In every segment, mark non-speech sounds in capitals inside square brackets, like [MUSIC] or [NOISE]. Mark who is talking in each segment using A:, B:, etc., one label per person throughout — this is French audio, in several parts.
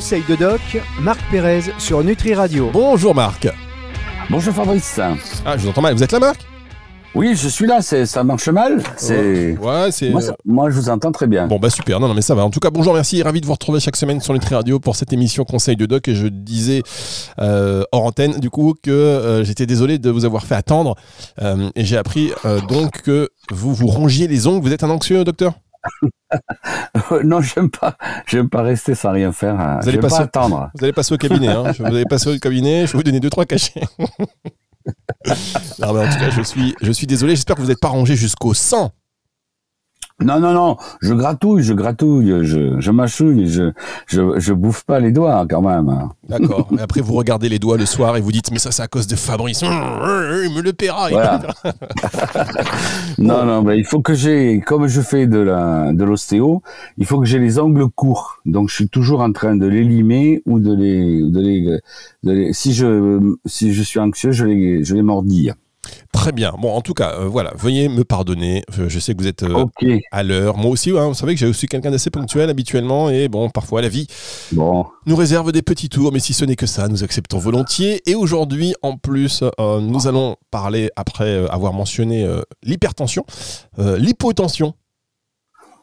A: conseils de doc, Marc Pérez sur Nutri Radio.
B: Bonjour Marc.
C: Bonjour Fabrice.
B: Ah, je vous entends mal. Vous êtes là, Marc?
C: Oui, je suis là. C'est, ça marche mal. C'est.
B: Ouais, c'est.
C: Moi, je vous entends très bien.
B: Bon bah super, non, non mais ça va. En tout cas, bonjour, merci, ravi de vous retrouver chaque semaine sur Nutri Radio pour cette émission Conseil de Doc. Et je disais euh, hors antenne du coup que euh, j'étais désolé de vous avoir fait attendre. Euh, et j'ai appris euh, donc que vous vous rongiez les ongles. Vous êtes un anxieux, docteur?
C: Non, j'aime pas. J'aime pas rester sans rien faire. hein.
B: Vous allez passer-
C: pas attendre.
B: Vous allez passer au cabinet. Hein. Je- Vous allez passer au cabinet. Je vais vous donner deux trois cachets. [LAUGHS] non mais en tout cas, je suis, je suis désolé. J'espère que vous n'êtes pas rangé jusqu'au sang.
C: Non, non, non. Je gratouille, je gratouille, je, je mâchouille, je, je, je bouffe pas les doigts quand même.
B: D'accord. Et après, vous regardez les doigts le soir et vous dites, mais ça, c'est à cause de Fabrice. Hum, hum, Il me le paiera. il
C: Voilà. [LAUGHS] Non, non, mais il faut que j'ai, comme je fais de la, de l'ostéo, il faut que j'ai les ongles courts. Donc, je suis toujours en train de les limer ou de les, de les, de les- si je, si je suis anxieux, je les, je les mordille.
B: Très bien. Bon, en tout cas, euh, voilà. Veuillez me pardonner. Euh, Je sais que vous êtes euh, à l'heure. Moi aussi, hein, vous savez que j'ai aussi quelqu'un d'assez ponctuel habituellement. Et bon, parfois, la vie
C: Bon.
B: nous réserve des petits tours. Mais si ce n'est que ça, nous acceptons volontiers. Et aujourd'hui, en plus, euh, nous allons parler, après avoir mentionné l'hypertension, l'hypotension.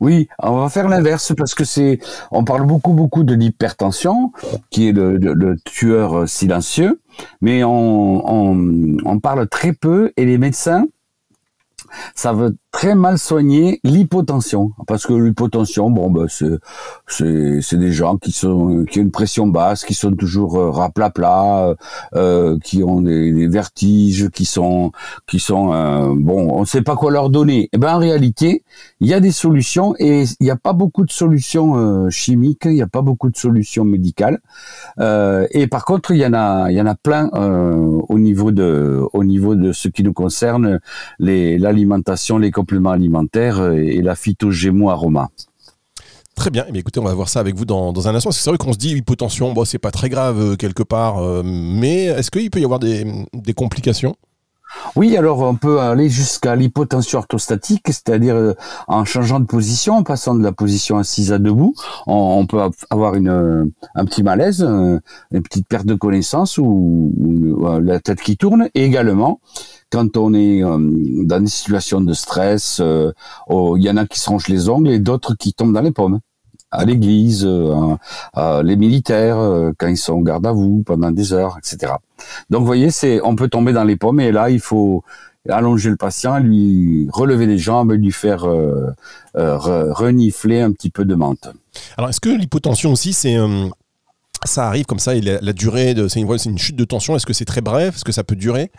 C: Oui, on va faire l'inverse parce que c'est, on parle beaucoup beaucoup de l'hypertension, qui est le, tueur silencieux, mais on, on, on parle très peu et les médecins savent très mal soigner l'hypotension parce que l'hypotension, bon, ben c'est c'est des gens qui sont qui ont une pression basse, qui sont toujours euh, raplapla, euh, qui ont des, vertiges, qui sont qui sont euh, bon, on sait pas quoi leur donner. Et ben en réalité, il y a des solutions et il n'y a pas beaucoup de solutions euh, chimiques, il n'y a pas beaucoup de solutions médicales. Euh, et par contre, il y en a, il y en a plein euh, au niveau de, au niveau de ce qui nous concerne, les l'alimentation, les compléments euh, et la phytogémo aroma.
B: Très bien. Eh écoutez, on va voir ça avec vous dans, dans un instant. C'est vrai qu'on se dit hypotension, bon, c'est pas très grave euh, quelque part. euh, mais est-ce qu'il peut y avoir des, des complications?
C: Oui, alors on peut aller jusqu'à l'hypotension orthostatique, c'est-à-dire euh, en changeant de position, en passant de la position assise à debout, on, peut av- avoir une, euh, un petit malaise, euh, une petite perte de connaissance ou, la tête qui tourne, et également quand on est dans des situations de stress, oh, il y en a qui se rongent les ongles et d'autres qui tombent dans les pommes. À l'église, euh, à- les militaires, euh, quand ils sont en garde à vous pendant des heures, etc. Donc, vous voyez, c'est, on peut tomber dans les pommes et là, il faut allonger le patient, lui relever les jambes lui faire euh, euh, re- renifler un petit peu de menthe.
B: Alors, est-ce que l'hypotension aussi, c'est. euh, ça arrive comme ça, et la, durée, de, c'est une chute de tension, est-ce que c'est très bref Est-ce que ça peut durer?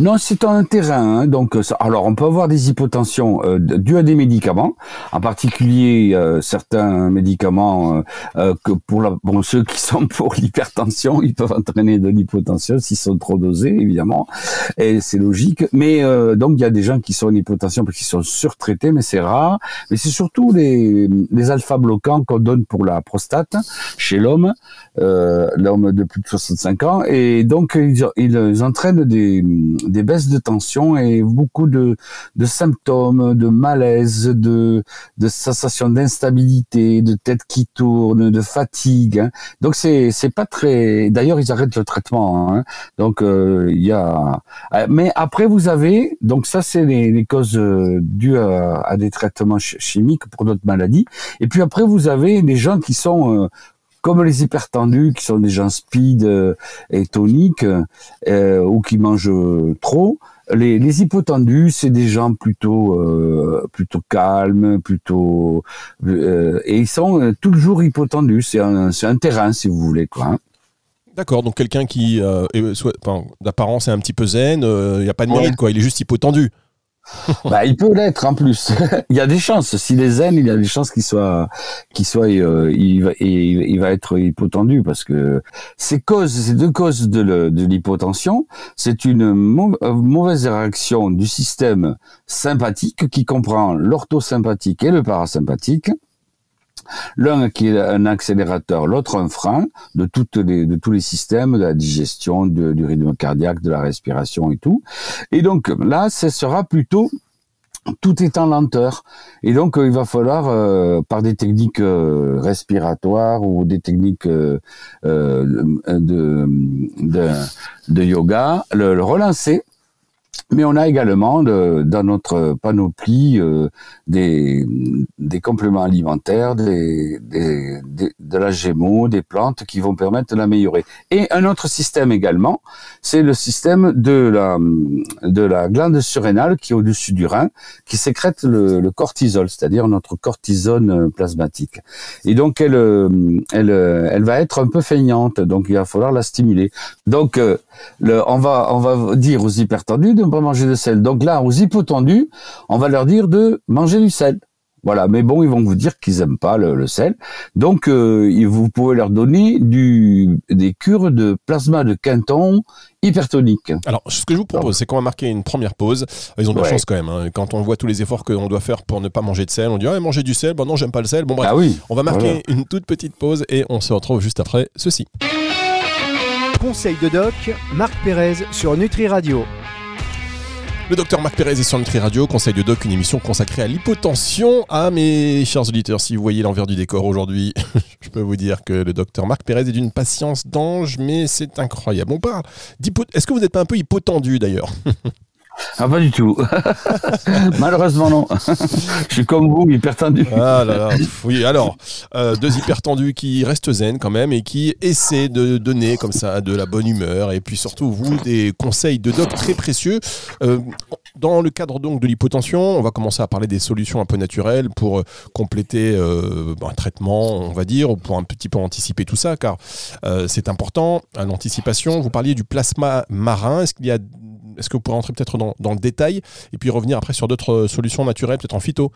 C: Non, c'est un terrain. hein, donc, euh, alors, on peut avoir des hypotensions euh, dues à des médicaments, en particulier euh, certains médicaments euh, que pour ceux qui sont [LAUGHS] pour l'hypertension, ils peuvent entraîner de l'hypotension s'ils sont trop dosés, évidemment, et c'est logique. Mais donc, il y a des gens qui sont en hypotension parce qu'ils sont surtraités, mais c'est rare. Mais c'est surtout les, les alpha bloquants qu'on donne pour la prostate chez l'homme, l'homme de plus de 65 ans, et donc ils entraînent des, des baisses de tension et beaucoup de, de symptômes, de malaise, de, de sensation d'instabilité, de tête qui tourne, de fatigue. hein. Donc c'est c'est pas très. D'ailleurs ils arrêtent le traitement. hein. Donc euh, il y a. euh, Mais après vous avez donc ça c'est les, les causes euh, dues à, à des traitements ch- chimiques pour d'autres maladies. Et puis après vous avez des gens qui sont euh, comme les hypertendus, qui sont des gens speed euh, et toniques, euh, ou qui mangent trop. Les, les hypotendus, c'est des gens plutôt euh, plutôt calmes, plutôt euh, et ils sont toujours hypotendus. C'est un terrain si vous voulez quoi. hein.
B: D'accord, donc quelqu'un qui, d'apparence, est un petit peu zen, il n'y a pas de mérite,
C: Ouais.
B: quoi. Il est juste hypotendu. [LAUGHS]
C: bah, il peut l'être en plus. [LAUGHS] il y a des chances. S'il est zen, il y a des chances qu'il soit, qu'il soit, euh, il, va, il, va être hypotendu parce que ces causes, ces deux causes de, l'hypotension, c'est une euh, mauvaise réaction du système sympathique qui comprend l'orthosympathique et le parasympathique. L'un qui est un accélérateur, l'autre un frein de tous les systèmes, de la digestion, du rythme cardiaque, de la respiration et tout. Et donc là, ce sera plutôt tout est en lenteur. Et donc, il va falloir, par des techniques respiratoires ou des techniques de, yoga, le relancer mais on a également dans notre panoplie euh, des, compléments alimentaires, de la gémeaux, des plantes qui vont permettre de l'améliorer. Et un autre système également, c'est le système de la, de la glande surrénale qui est au-dessus du rein, qui sécrète le, cortisol, c'est-à-dire notre cortisone plasmatique. Et donc elle, va être un peu feignante, donc il va falloir la stimuler. Donc euh, on va on va dire aux hypertendus de manger de sel. Donc là, aux hypotendus, on va leur dire de manger du sel. Voilà, mais bon, ils vont vous dire qu'ils aiment pas le, sel. Donc, euh, vous pouvez leur donner du, des cures de plasma de quinton hypertonique.
B: Alors, ce que je vous propose, c'est qu'on va marquer une première pause. Ils ont de la chance quand même. Hein. Quand on voit tous les efforts qu'on doit faire pour ne pas manger de sel, on dit ah, manger du sel, bon non, j'aime pas le sel. Bon bref,
C: ah oui,
B: on va marquer une toute petite pause et on se retrouve juste après ceci.
A: Conseil de doc, Marc Pérez sur Nutri Radio.
B: Le docteur Marc Pérez est sur Nutri Radio, Conseil de Doc, une émission consacrée à l'hypotension. Ah, mes chers auditeurs, si vous voyez l'envers du décor aujourd'hui, [LAUGHS] je peux vous dire que le docteur Marc Pérez est d'une patience d'ange, mais c'est incroyable. On parle Est-ce que vous n'êtes pas un peu hypotendu d'ailleurs? [LAUGHS]
C: Ah, pas du tout. [LAUGHS] Malheureusement, non. Je suis comme vous, hyper tendu.
B: Ah là là. Oui, alors, euh, deux hyper tendus qui restent zen quand même et qui essaient de donner comme ça de la bonne humeur et puis surtout, vous, des conseils de doc très précieux. Euh, dans le cadre donc de l'hypotension, on va commencer à parler des solutions un peu naturelles pour compléter euh, un traitement, on va dire, ou pour un petit peu anticiper tout ça, car c'est important, l'anticipation. Vous parliez du plasma marin. Est-ce qu'il y a est-ce que vous pourrez rentrer peut-être dans, le détail et puis revenir après sur d'autres euh, solutions naturelles, peut-être en phyto?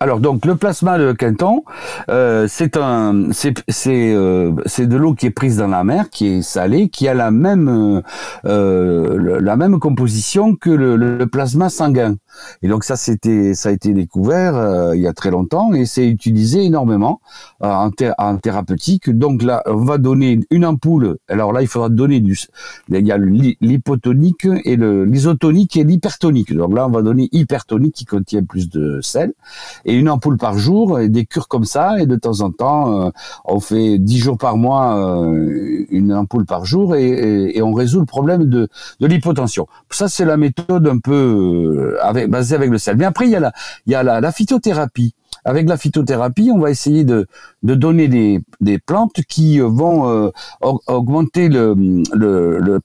C: Alors donc le plasma de Quinton, euh, c'est un, c'est c'est euh, c'est de l'eau qui est prise dans la mer, qui est salée, qui a la même la même composition que le plasma sanguin. Et donc ça, c'était, ça a été découvert euh, il y a très longtemps et c'est utilisé énormément euh, en, en, thérapeutique. Donc là, on va donner une ampoule. Alors là, il faudra donner du. Il y a l'hypotonique et le l'isotonique et l'hypertonique. Donc là, on va donner hypertonique qui contient plus de sel et une ampoule par jour et des cures comme ça. Et de temps en temps, euh, on fait dix jours par mois une ampoule par jour et, et, on résout le problème de de l'hypotension. Ça, c'est la méthode un peu avec basé avec le sel. Mais après, il y a la, il y a la, phytothérapie. Avec la phytothérapie, on va essayer de, de donner des, des plantes qui euh, vont euh, augmenter le, le,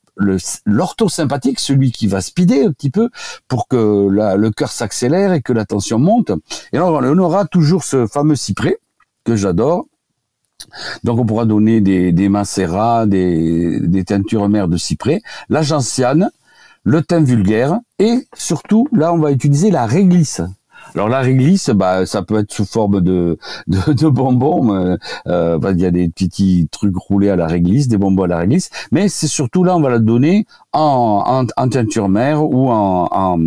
C: l'orthosympathique, celui qui va speeder un petit peu pour que le cœur s'accélère et que la tension monte. Et alors, on aura toujours ce fameux cyprès que j'adore. Donc on pourra donner des, des macérats, des, des teintures mères de cyprès, la gentiane, le thym vulgaire et surtout là on va utiliser la réglisse. Alors la réglisse, bah, ça peut être sous forme de, de, bonbons. Euh, euh, bah, il y a des petits trucs roulés à la réglisse, des bonbons à la réglisse. Mais c'est surtout là, on va la donner en, en, teinture mère ou en, en,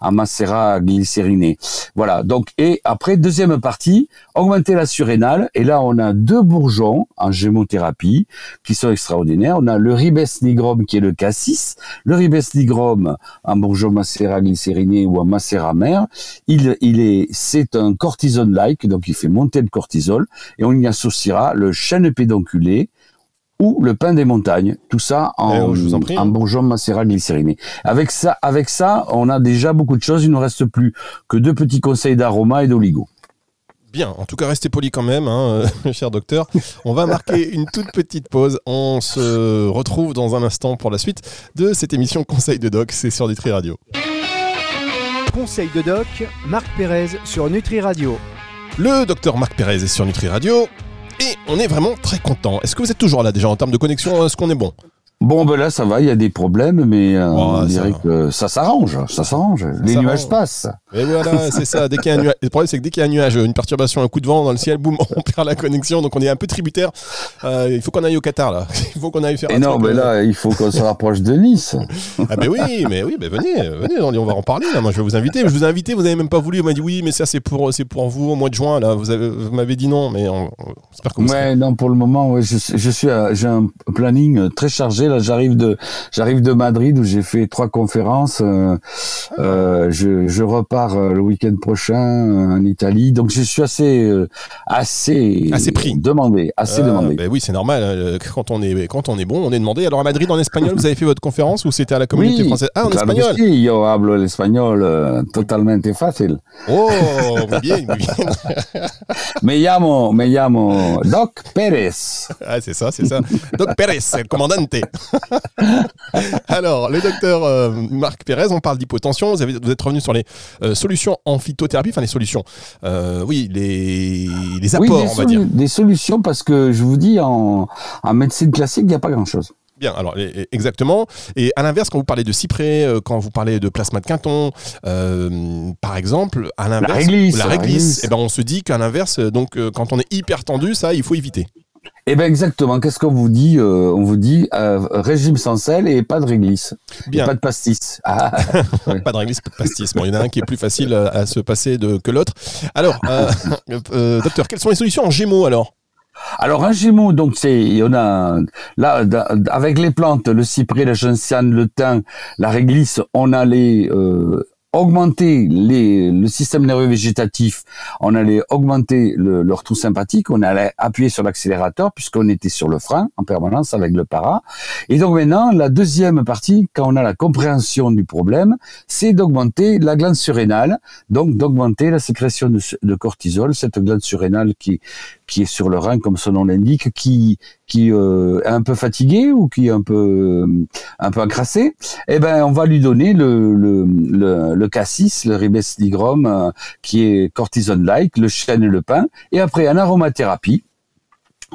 C: en macérat glycériné. Voilà. Donc et après deuxième partie, augmenter la surrénale. Et là, on a deux bourgeons en gémothérapie qui sont extraordinaires. On a le ribes nigrum qui est le cassis. Le ribes nigrum en bourgeon macérat glycériné ou en macérat mère. Il, il est, c'est un cortisone-like, donc il fait monter le cortisol. Et on y associera le chêne pédonculé ou le pain des montagnes, tout ça en, en, bourgeon macérat glycériné. Avec ça, avec ça, on a déjà beaucoup de choses. Il ne nous reste plus que deux petits conseils d'aroma et d'oligo.
B: Bien, en tout cas, restez poli quand même, hein, [LAUGHS] cher docteur. On va marquer une toute petite pause. On se retrouve dans un instant pour la suite de cette émission Conseil de Doc. C'est sur Nutri Radio.
A: Conseil de Doc, Marc Pérez sur Nutri Radio.
B: Le docteur Marc Pérez est sur Nutri Radio. Et on est vraiment très content. Est-ce que vous êtes toujours là déjà en termes de connexion Est-ce qu'on est bon?
C: Bon, ben là, ça va, il y a des problèmes, mais euh, on dirait que ça s'arrange, ça s'arrange. Les nuages passent.
B: Et voilà, [LAUGHS] c'est ça. Dès qu'il y a un nuage, le problème, c'est que dès qu'il y a un nuage, une perturbation, un coup de vent dans le ciel, boum, [LAUGHS] on perd la connexion, donc on est un peu tributaire. Euh, il faut qu'on aille au Qatar, là. [LAUGHS] Il faut qu'on aille faire.
C: Et non, mais là, il faut qu'on se rapproche de Nice.
B: ah ben oui, mais oui, ben venez, venez, on va en parler. Là. Moi, je vais vous inviter. Je vous ai invité, vous n'avez même pas voulu. Vous m'avez dit oui, mais ça, c'est pour, c'est pour vous au mois de juin. Là, vous, vous m'avez dit non, mais on,
C: j'espère que vous. Ouais, non, pour le moment, ouais, je, je suis, j'ai un planning très chargé là, j'arrive de, j'arrive de Madrid où j'ai fait trois conférences. Euh, euh, je, je, repars euh, le week-end prochain en Italie, donc je suis assez, assez,
B: assez pris,
C: demandé, assez demandé.
B: Ben oui, c'est normal. Quand on est, quand on est bon, on est demandé. Alors à Madrid, en espagnol, vous avez fait votre conférence ou c'était à la communauté française?
C: Ah, en espagnol. Oui, yo hablo el espagnol totalement facile.
B: Oh, [LAUGHS] muy bien, muy bien.
C: me llamo, me llamo Doc Pérez.
B: Ah, c'est ça, c'est ça. Doc Pérez, le commandante. [LAUGHS] Alors, le docteur euh, Marc Pérez, on parle d'hypotension. Vous, vous êtes revenu sur les euh, solutions en phytothérapie, enfin les solutions. Euh, oui, les, les apports, on va dire.
C: Des solutions parce que je vous dis, en, en médecine classique, il n'y a pas grand-chose.
B: Bien, alors exactement. Et à l'inverse, quand vous parlez de cyprès, quand vous parlez de plasma de quinton, par exemple, à l'inverse,
C: la réglisse,
B: la réglisse, eh ben on se dit qu'à l'inverse, donc quand on est hyper tendu, ça, il faut éviter.
C: Eh ben exactement. Qu'est-ce qu'on vous dit euh, On vous dit euh, régime sans sel et pas de réglisse, Bien. pas de pastis.
B: Ah, [LAUGHS] pas de réglisse, pas de pastis. Bon, il y en a un qui est plus facile à, se passer de, que l'autre. Alors, [LAUGHS] euh, docteur, quelles sont les solutions en Gémeaux alors?
C: Alors un gémeau, donc c'est, on a là avec les plantes, le cyprès, la gentiane, le thym, la réglisse, on a les augmenter les, le système nerveux végétatif, on allait augmenter le, leur tout sympathique, on allait appuyer sur l'accélérateur puisqu'on était sur le frein en permanence avec le para. Et donc maintenant, la deuxième partie, quand on a la compréhension du problème, c'est d'augmenter la glande surrénale, donc d'augmenter la sécrétion de, de, cortisol, cette glande surrénale qui, qui est sur le rein comme son nom l'indique, qui qui euh, est un peu fatigué ou qui est un peu un peu encrassé, eh ben on va lui donner le le le, le cassis, le ribes nigrum, euh, qui est cortisone-like, le chêne et le pin, et après en aromathérapie,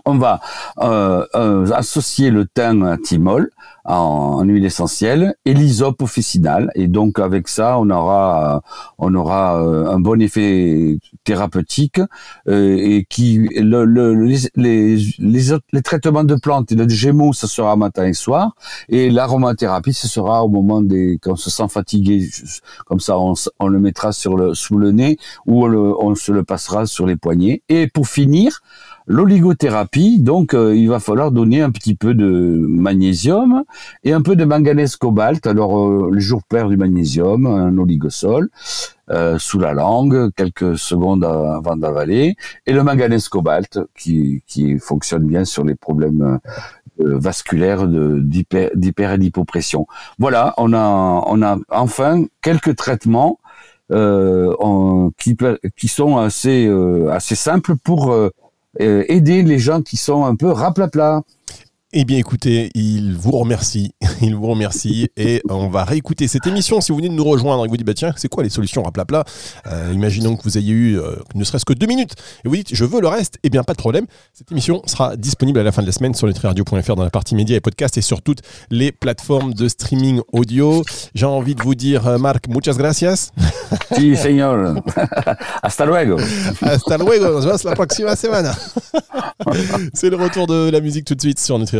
C: on va euh, euh, associer le thym thymol en, huile essentielle et l'hysope officinal et donc avec ça on aura on aura euh, un bon effet thérapeutique et qui le, le, les, les, les, traitements de plantes et le gémeaux ça sera matin et soir. Et l'aromathérapie ce sera au moment des quand on se sent fatigué comme ça on, on le mettra sur le sous le nez ou on, on se le passera sur les poignets. Et pour finir L'oligothérapie, donc euh, il va falloir donner un petit peu de magnésium et un peu de manganèse cobalt. Alors euh, le jour père du magnésium, un oligosol euh, sous la langue, quelques secondes avant d'avaler, et le manganèse cobalt qui, qui fonctionne bien sur les problèmes vasculaires d'hyper et d'hypopression. Voilà, on a on a enfin quelques traitements en, qui, qui sont assez assez simples pour aider les gens qui sont un peu raplapla.
B: Eh bien, écoutez, il vous remercie. [LAUGHS] Il vous remercie. Et on va réécouter cette émission. Si vous venez de nous rejoindre et que vous dites, bah, tiens, c'est quoi les solutions raplapla euh, Imaginons que vous ayez eu euh, ne serait-ce que deux minutes et vous dites, je veux le reste. Eh bien, pas de problème. Cette émission sera disponible à la fin de la semaine sur nutriradio.fr dans la partie médias et podcasts et sur toutes les plateformes de streaming audio. J'ai envie de vous dire, euh, Marc, muchas gracias. [LAUGHS]
C: Sí, señor. [LAUGHS] Hasta luego.
B: Hasta luego. Nos vemos la próxima semana. c'est le retour de la musique tout de suite sur Nutri